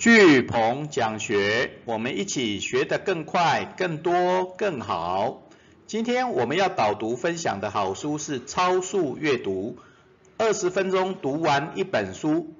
巨鹏讲学，我们一起学得更快、更多、更好。今天我们要导读分享的好书是超速阅读，二十分钟读完一本书。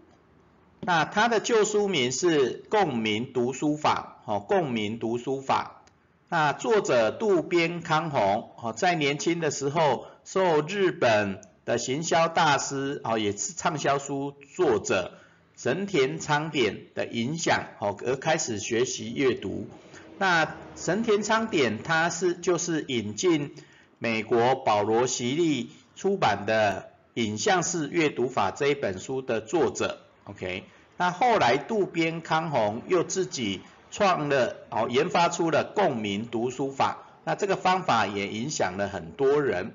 那它的旧书名是《共鸣读书法》，哦，《共鸣读书法》。那作者渡边康弘，哦，在年轻的时候受日本的行销大师，哦，也是畅销书作者。神田昌典的影响，哦，而开始学习阅读。那神田昌典他是就是引进美国保罗席利出版的影像式阅读法这一本书的作者。OK，那后来渡边康弘又自己创了，哦，研发出了共鸣读书法。那这个方法也影响了很多人。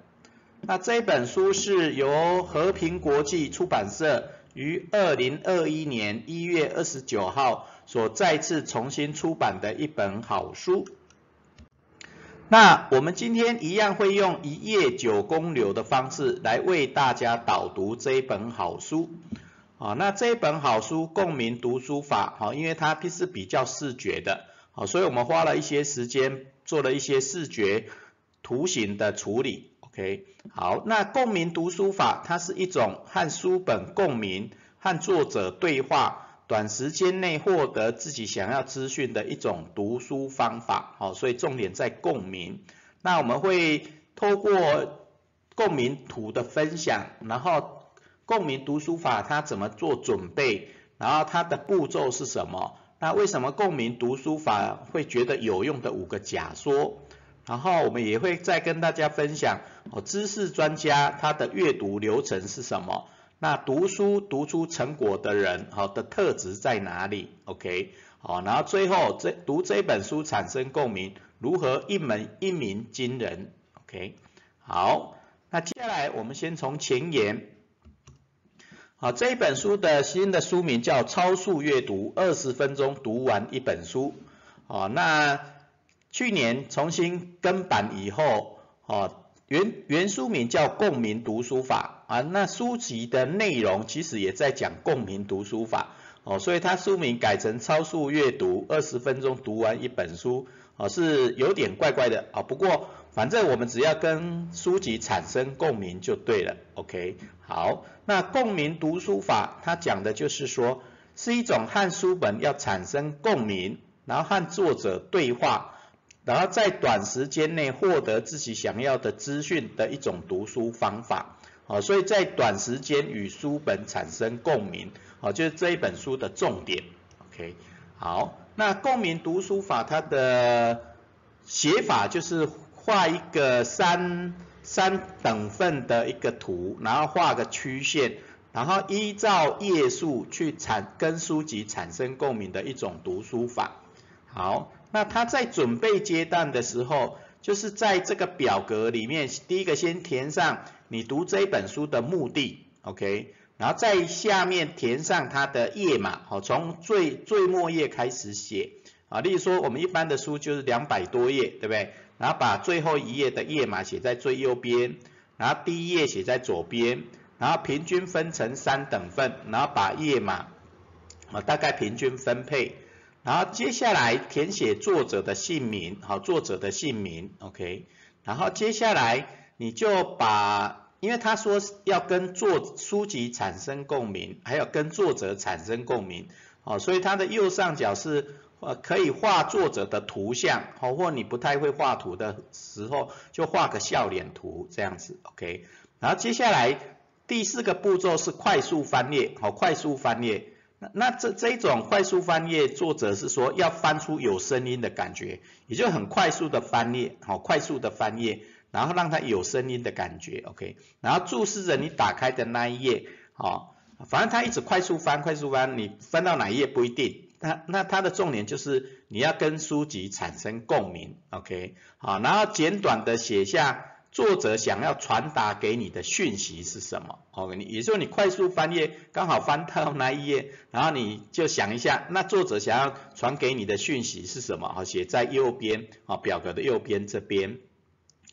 那这本书是由和平国际出版社。于二零二一年一月二十九号所再次重新出版的一本好书。那我们今天一样会用一页九公流的方式来为大家导读这一本好书。啊，那这一本好书共鸣读书法，好，因为它是比较视觉的，好，所以我们花了一些时间做了一些视觉图形的处理。OK，好，那共鸣读书法，它是一种和书本共鸣、和作者对话，短时间内获得自己想要资讯的一种读书方法。好，所以重点在共鸣。那我们会透过共鸣图的分享，然后共鸣读书法它怎么做准备，然后它的步骤是什么？那为什么共鸣读书法会觉得有用的五个假说？然后我们也会再跟大家分享哦，知识专家他的阅读流程是什么？那读书读出成果的人，好的特质在哪里？OK，好，然后最后这读这本书产生共鸣，如何一门一鸣惊人？OK，好，那接下来我们先从前言，好，这一本书的新的书名叫超速阅读，二十分钟读完一本书，好，那。去年重新更版以后，哦，原原书名叫共鸣读书法。啊，那书籍的内容其实也在讲共鸣读书法，哦，所以它书名改成超速阅读，二十分钟读完一本书，哦，是有点怪怪的。啊，不过反正我们只要跟书籍产生共鸣就对了，OK，好，那共鸣读书法它讲的就是说，是一种和书本要产生共鸣，然后和作者对话。然后在短时间内获得自己想要的资讯的一种读书方法，好，所以在短时间与书本产生共鸣，好，就是这一本书的重点，OK，好，那共鸣读书法它的写法就是画一个三三等份的一个图，然后画个曲线，然后依照页数去产跟书籍产生共鸣的一种读书法，好。那他在准备阶段的时候，就是在这个表格里面，第一个先填上你读这本书的目的，OK，然后在下面填上它的页码，好，从最最末页开始写，啊，例如说我们一般的书就是两百多页，对不对？然后把最后一页的页码写在最右边，然后第一页写在左边，然后平均分成三等份，然后把页码啊大概平均分配。然后接下来填写作者的姓名，好，作者的姓名，OK。然后接下来你就把，因为他说要跟作书籍产生共鸣，还有跟作者产生共鸣，好，所以它的右上角是呃可以画作者的图像，好，或你不太会画图的时候，就画个笑脸图这样子，OK。然后接下来第四个步骤是快速翻页，好，快速翻页。那这这一种快速翻页，作者是说要翻出有声音的感觉，也就很快速的翻页，好，快速的翻页，然后让它有声音的感觉，OK，然后注视着你打开的那一页，好，反正它一直快速翻，快速翻，你翻到哪一页不一定，那那它的重点就是你要跟书籍产生共鸣，OK，好，然后简短的写下。作者想要传达给你的讯息是什么？OK，你也就是你快速翻页，刚好翻到那一页，然后你就想一下，那作者想要传给你的讯息是什么？好，写在右边，啊，表格的右边这边。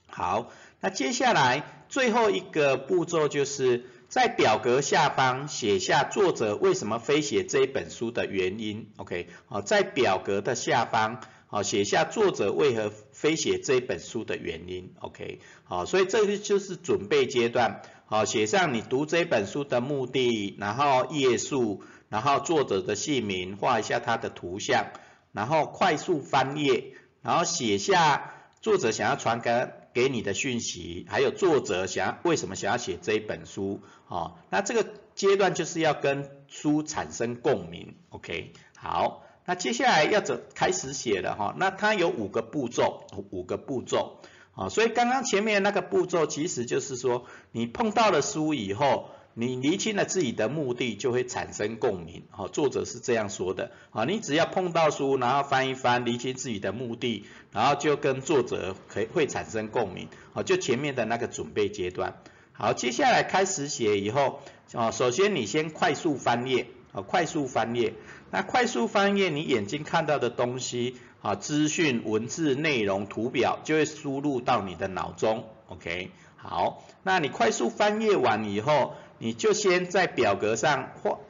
好，那接下来最后一个步骤就是在表格下方写下作者为什么非写这一本书的原因，OK，好，在表格的下方，好，写下作者为何非写这本书的原因，OK，好，所以这个就是准备阶段，好，写上你读这本书的目的，然后页数，然后作者的姓名，画一下他的图像，然后快速翻页，然后写下作者想要传给。给你的讯息，还有作者想要为什么想要写这一本书，哦，那这个阶段就是要跟书产生共鸣，OK，好，那接下来要怎开始写了哈，那它有五个步骤，五个步骤，啊，所以刚刚前面那个步骤其实就是说，你碰到了书以后。你厘清了自己的目的，就会产生共鸣。好，作者是这样说的。啊，你只要碰到书，然后翻一翻，厘清自己的目的，然后就跟作者可会产生共鸣。好，就前面的那个准备阶段。好，接下来开始写以后，啊，首先你先快速翻页，啊，快速翻页。那快速翻页，你眼睛看到的东西，啊，资讯、文字、内容、图表，就会输入到你的脑中。OK，好，那你快速翻页完以后。你就先在表格上画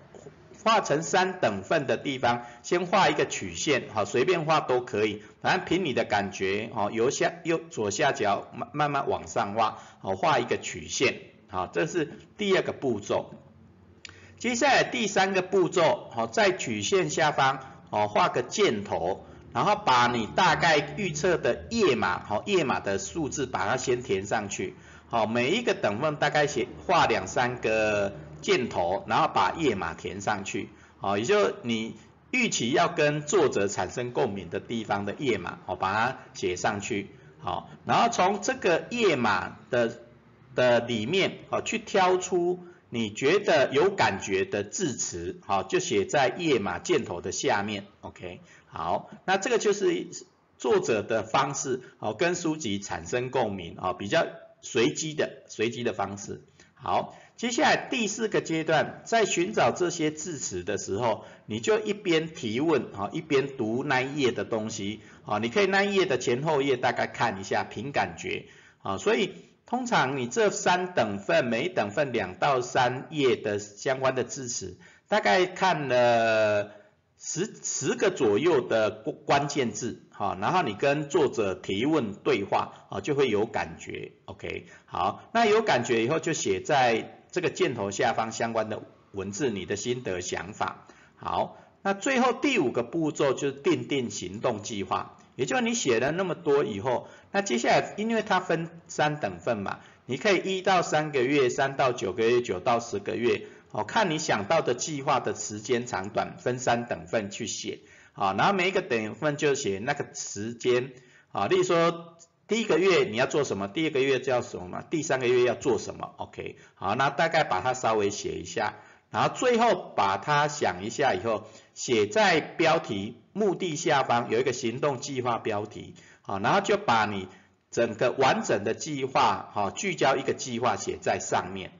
画成三等份的地方，先画一个曲线，好，随便画都可以，反正凭你的感觉，好，由下右左下角慢慢慢往上画，好，画一个曲线，好，这是第二个步骤。接下来第三个步骤，好，在曲线下方，好，画个箭头，然后把你大概预测的页码，好，页码的数字把它先填上去。好，每一个等份大概写画两三个箭头，然后把页码填上去。好，也就你预期要跟作者产生共鸣的地方的页码，好，把它写上去。好，然后从这个页码的的里面，好，去挑出你觉得有感觉的字词，好，就写在页码箭头的下面。OK，好，那这个就是作者的方式，好，跟书籍产生共鸣，啊，比较。随机的随机的方式，好，接下来第四个阶段，在寻找这些字词的时候，你就一边提问，啊，一边读那一页的东西，啊，你可以那一页的前后页大概看一下，凭感觉，啊，所以通常你这三等份，每等份两到三页的相关的字词，大概看了。十十个左右的关关键字，哈，然后你跟作者提问对话，啊，就会有感觉，OK，好，那有感觉以后就写在这个箭头下方相关的文字，你的心得想法，好，那最后第五个步骤就是定定行动计划，也就你写了那么多以后，那接下来因为它分三等份嘛，你可以一到三个月，三到九个月，九到十个月。哦，看你想到的计划的时间长短，分三等份去写，好，然后每一个等份就写那个时间，啊，例如说第一个月你要做什么，第二个月叫什么，第三个月要做什么，OK，好，那大概把它稍微写一下，然后最后把它想一下以后，写在标题目的下方有一个行动计划标题，好，然后就把你整个完整的计划，好，聚焦一个计划写在上面。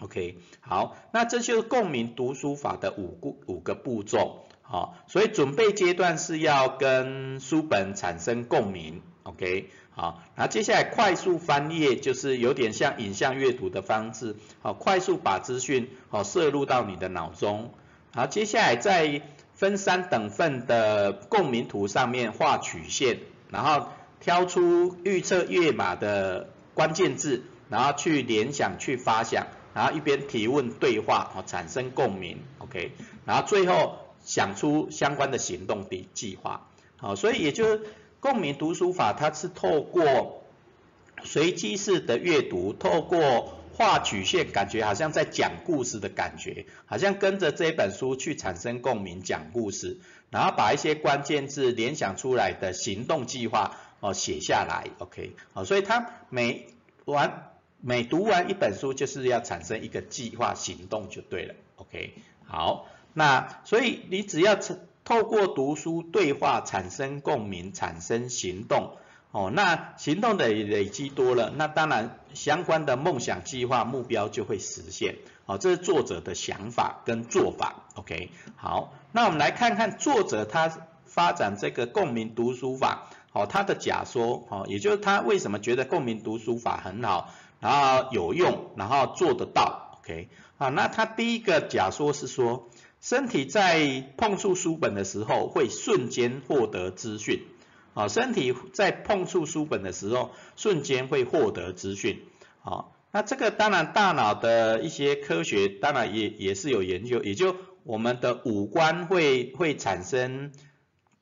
OK，好，那这就是共鸣读书法的五步五个步骤，好，所以准备阶段是要跟书本产生共鸣，OK，好，那接下来快速翻页就是有点像影像阅读的方式，好，快速把资讯好摄入到你的脑中，好，接下来在分三等份的共鸣图上面画曲线，然后挑出预测页码的关键字，然后去联想去发想。然后一边提问对话，哦，产生共鸣，OK，然后最后想出相关的行动的计划，好，所以也就是共鸣读书法，它是透过随机式的阅读，透过画曲线，感觉好像在讲故事的感觉，好像跟着这本书去产生共鸣，讲故事，然后把一些关键字联想出来的行动计划，哦，写下来，OK，好，所以它每完。每读完一本书，就是要产生一个计划行动就对了，OK，好，那所以你只要透过读书对话产生共鸣，产生行动，哦，那行动的累积多了，那当然相关的梦想计划目标就会实现，好，这是作者的想法跟做法，OK，好，那我们来看看作者他发展这个共鸣读书法，好，他的假说，好，也就是他为什么觉得共鸣读书法很好。然后有用，然后做得到。OK，啊，那他第一个假说是说，身体在碰触书本的时候会瞬间获得资讯，啊，身体在碰触书本的时候瞬间会获得资讯，好，那这个当然大脑的一些科学当然也也是有研究，也就我们的五官会会产生。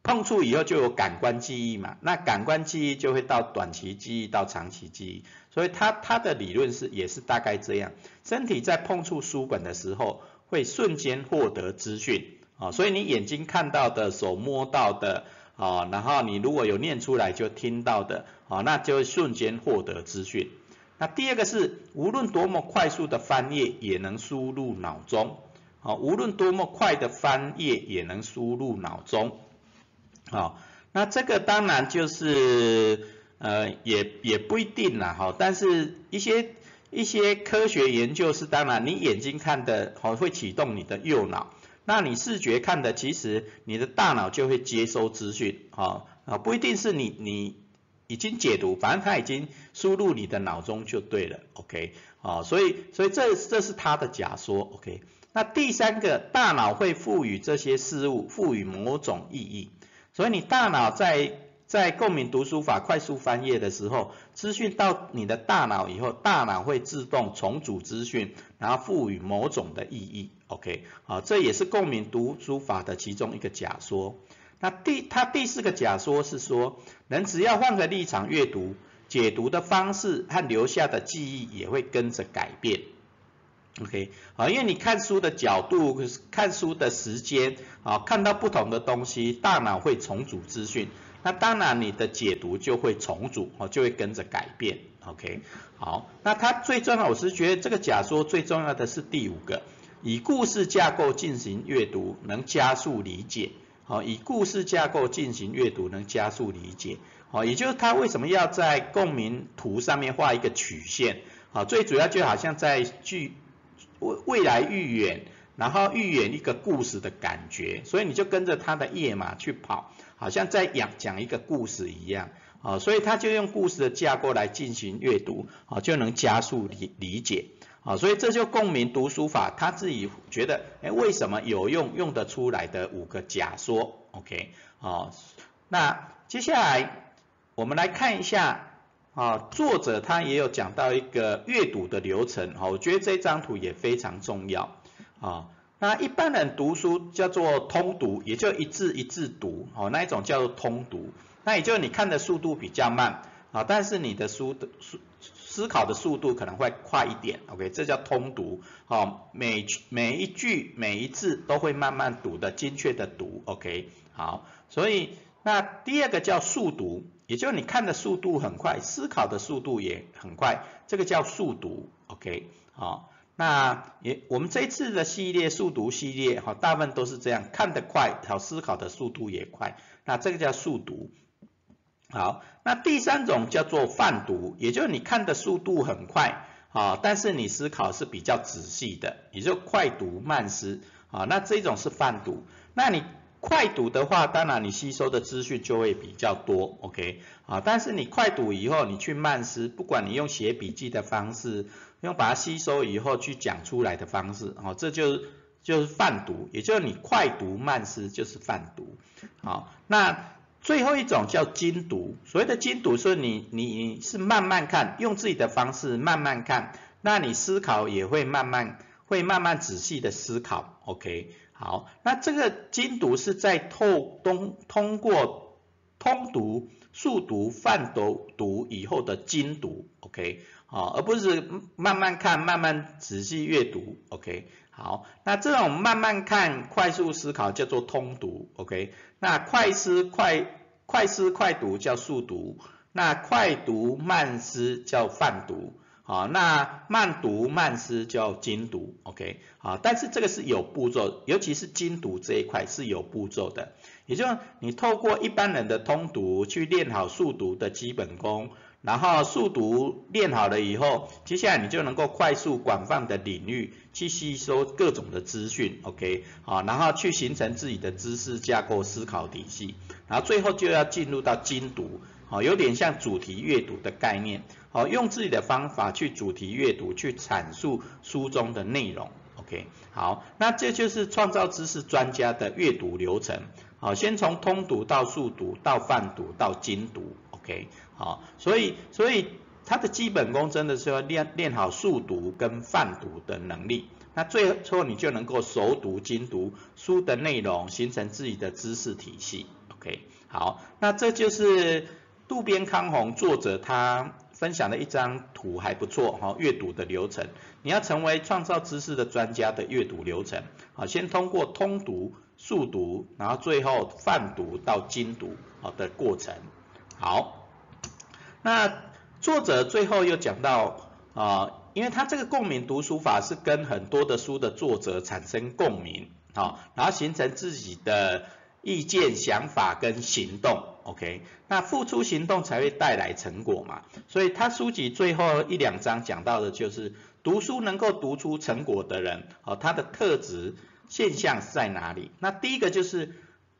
碰触以后就有感官记忆嘛，那感官记忆就会到短期记忆到长期记忆，所以它它的理论是也是大概这样，身体在碰触书本的时候会瞬间获得资讯。啊，所以你眼睛看到的、手摸到的啊，然后你如果有念出来就听到的啊，那就瞬间获得资讯。那第二个是无论多么快速的翻页也能输入脑中，啊，无论多么快的翻页也能输入脑中。好，那这个当然就是呃也也不一定啦，哈，但是一些一些科学研究是当然，你眼睛看的好会启动你的右脑，那你视觉看的其实你的大脑就会接收资讯，哈啊不一定是你你已经解读，反正它已经输入你的脑中就对了，OK，啊所以所以这这是他的假说，OK，那第三个大脑会赋予这些事物赋予某种意义。所以你大脑在在共鸣读书法快速翻页的时候，资讯到你的大脑以后，大脑会自动重组资讯，然后赋予某种的意义。OK，好，这也是共鸣读书法的其中一个假说。那第它第四个假说是说，人只要换个立场阅读，解读的方式和留下的记忆也会跟着改变。OK，好，因为你看书的角度、看书的时间，啊，看到不同的东西，大脑会重组资讯，那当然你的解读就会重组，哦，就会跟着改变。OK，好，那它最重要，我是觉得这个假说最重要的是第五个，以故事架构进行阅读能加速理解，好，以故事架构进行阅读能加速理解，好，也就是他为什么要在共鸣图上面画一个曲线，好，最主要就好像在剧。未未来预演，然后预演一个故事的感觉，所以你就跟着他的页码去跑，好像在讲讲一个故事一样，好，所以他就用故事的架构来进行阅读，好，就能加速理理解，啊，所以这就共鸣读书法，他自己觉得，哎，为什么有用用得出来的五个假说，OK，啊，那接下来我们来看一下。啊，作者他也有讲到一个阅读的流程，哈，我觉得这张图也非常重要，啊，那一般人读书叫做通读，也就一字一字读，哦，那一种叫做通读，那也就你看的速度比较慢，啊，但是你的书的思思考的速度可能会快一点，OK，这叫通读，好，每每一句每一字都会慢慢读的精确的读，OK，好，所以那第二个叫速读。也就你看的速度很快，思考的速度也很快，这个叫速读，OK，好，那也我们这一次的系列速读系列，哈，大部分都是这样，看得快，好，思考的速度也快，那这个叫速读，好，那第三种叫做泛读，也就是你看的速度很快，啊，但是你思考是比较仔细的，也就快读慢思，啊，那这种是泛读，那你。快读的话，当然你吸收的资讯就会比较多，OK，啊，但是你快读以后，你去慢思，不管你用写笔记的方式，用把它吸收以后去讲出来的方式，哦，这就就是泛读，也就是你快读慢思就是泛读，好，那最后一种叫精读，所谓的精读是你你是慢慢看，用自己的方式慢慢看，那你思考也会慢慢会慢慢仔细的思考，OK。好，那这个精读是在透通通过通读、速读、泛读读以后的精读，OK，好，而不是慢慢看、慢慢仔细阅读，OK，好，那这种慢慢看、快速思考叫做通读，OK，那快思快快思快读叫速读，那快读慢思叫泛读。好，那慢读慢思叫精读，OK，好，但是这个是有步骤，尤其是精读这一块是有步骤的，也就是你透过一般人的通读去练好速读的基本功，然后速读练好了以后，接下来你就能够快速广泛的领域去吸收各种的资讯，OK，好，然后去形成自己的知识架构思考体系，然后最后就要进入到精读。好，有点像主题阅读的概念，好，用自己的方法去主题阅读，去阐述书中的内容，OK，好，那这就是创造知识专家的阅读流程，好，先从通读到速读到泛读到精读。，OK，好，所以所以他的基本功真的是要练练好速读跟泛读的能力。那最后你就能够熟读精读书的内容，形成自己的知识体系。OK，好，那这就是渡边康弘作者他分享的一张图，还不错哈。阅读的流程，你要成为创造知识的专家的阅读流程，好，先通过通读、速读，然后最后泛读到精读好的过程。好，那作者最后又讲到啊。因为他这个共鸣读书法是跟很多的书的作者产生共鸣，好，然后形成自己的意见、想法跟行动，OK，那付出行动才会带来成果嘛，所以他书籍最后一两章讲到的就是读书能够读出成果的人，哦，他的特质现象是在哪里？那第一个就是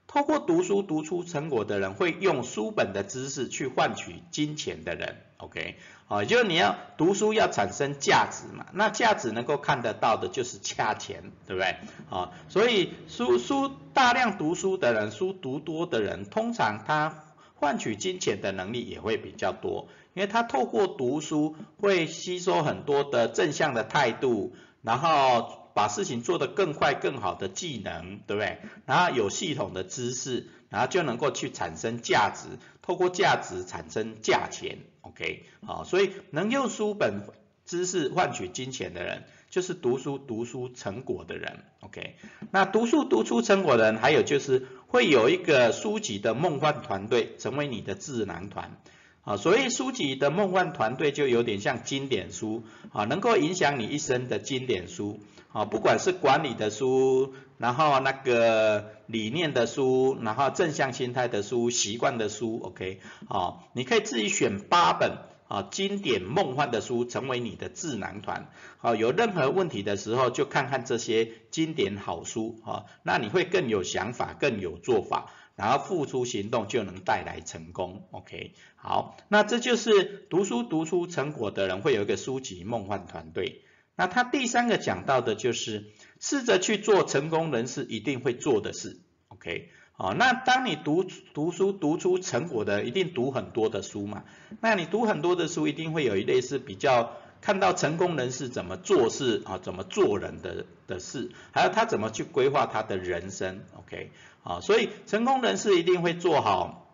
透过读书读出成果的人，会用书本的知识去换取金钱的人，OK。啊，就是你要读书要产生价值嘛，那价值能够看得到的就是掐钱，对不对？啊，所以书书大量读书的人，书读多的人，通常他换取金钱的能力也会比较多，因为他透过读书会吸收很多的正向的态度，然后把事情做得更快更好的技能，对不对？然后有系统的知识，然后就能够去产生价值，透过价值产生价钱。OK，好，所以能用书本知识换取金钱的人，就是读书读书成果的人。OK，那读书读出成果的人，还有就是会有一个书籍的梦幻团队，成为你的智囊团。啊，所以书籍的梦幻团队就有点像经典书，啊，能够影响你一生的经典书。啊，不管是管理的书，然后那个理念的书，然后正向心态的书，习惯的书，OK，好，你可以自己选八本啊经典梦幻的书，成为你的智囊团。好，有任何问题的时候，就看看这些经典好书，啊，那你会更有想法，更有做法，然后付出行动就能带来成功，OK，好，那这就是读书读出成果的人会有一个书籍梦幻团队。那他第三个讲到的就是试着去做成功人士一定会做的事，OK，好，那当你读读书读出成果的，一定读很多的书嘛，那你读很多的书，一定会有一类是比较看到成功人士怎么做事啊，怎么做人的的事，还有他怎么去规划他的人生，OK，好，所以成功人士一定会做好，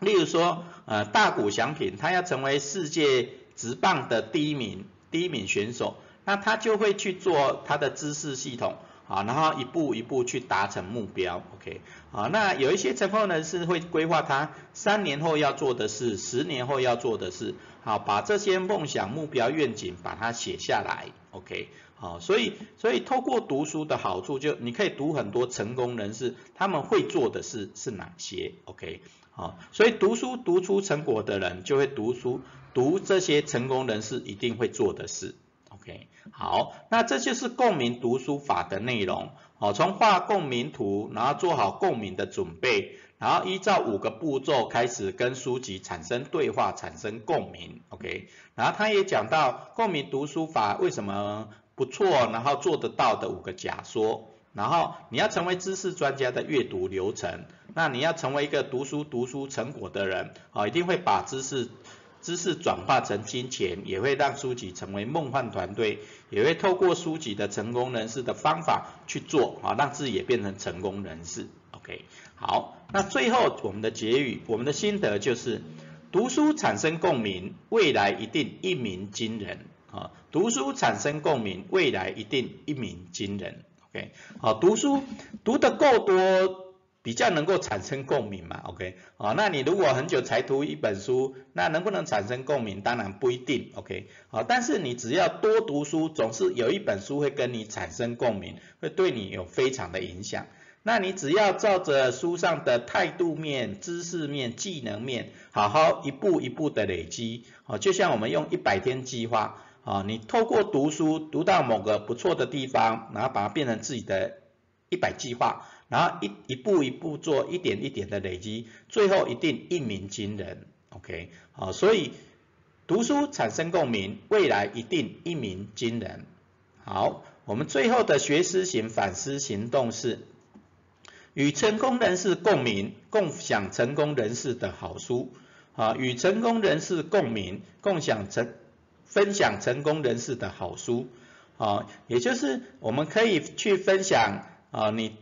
例如说呃大谷翔平，他要成为世界直棒的第一名第一名选手。那他就会去做他的知识系统，啊，然后一步一步去达成目标，OK，啊，那有一些成功人士会规划他三年后要做的事，十年后要做的事，好，把这些梦想、目标、愿景把它写下来，OK，好，所以所以透过读书的好处，就你可以读很多成功人士他们会做的事是哪些，OK，好，所以读书读出成果的人就会读书读这些成功人士一定会做的事。OK，好，那这就是共鸣读书法的内容。好，从画共鸣图，然后做好共鸣的准备，然后依照五个步骤开始跟书籍产生对话，产生共鸣。OK，然后他也讲到共鸣读书法为什么不错，然后做得到的五个假说。然后你要成为知识专家的阅读流程，那你要成为一个读书读书成果的人，啊，一定会把知识。知识转化成金钱，也会让书籍成为梦幻团队，也会透过书籍的成功人士的方法去做，啊，让自己也变成成功人士。OK，好，那最后我们的结语，我们的心得就是，读书产生共鸣，未来一定一鸣惊人。啊，读书产生共鸣，未来一定一鸣惊人。OK，好，读书读得够多。比较能够产生共鸣嘛，OK，好，那你如果很久才读一本书，那能不能产生共鸣？当然不一定，OK，好，但是你只要多读书，总是有一本书会跟你产生共鸣，会对你有非常的影响。那你只要照着书上的态度面、知识面、技能面，好好一步一步的累积，好，就像我们用一百天计划，啊，你透过读书读到某个不错的地方，然后把它变成自己的一百计划。然后一一步一步做，一点一点的累积，最后一定一鸣惊人。OK，好，所以读书产生共鸣，未来一定一鸣惊人。好，我们最后的学思型反思行动是与成功人士共鸣，共享成功人士的好书。啊，与成功人士共鸣，共享成分享成功人士的好书。啊，也就是我们可以去分享啊，你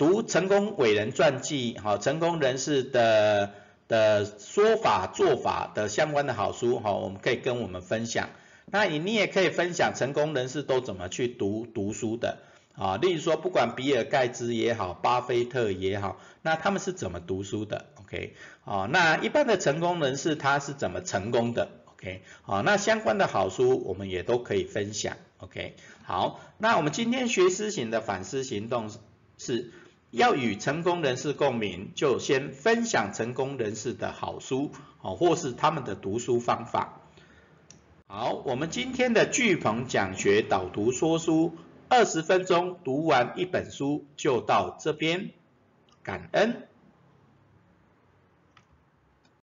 读成功伟人传记，好，成功人士的的说法做法的相关的好书，哈，我们可以跟我们分享。那你你也可以分享成功人士都怎么去读读书的。啊，例如说，不管比尔盖茨也好，巴菲特也好，那他们是怎么读书的？OK，啊，那一般的成功人士他是怎么成功的？OK，好，那相关的好书我们也都可以分享。OK，好，那我们今天学思行的反思行动是要与成功人士共鸣，就先分享成功人士的好书，哦，或是他们的读书方法。好，我们今天的巨鹏讲学导读说书。二十分钟读完一本书就到这边，感恩。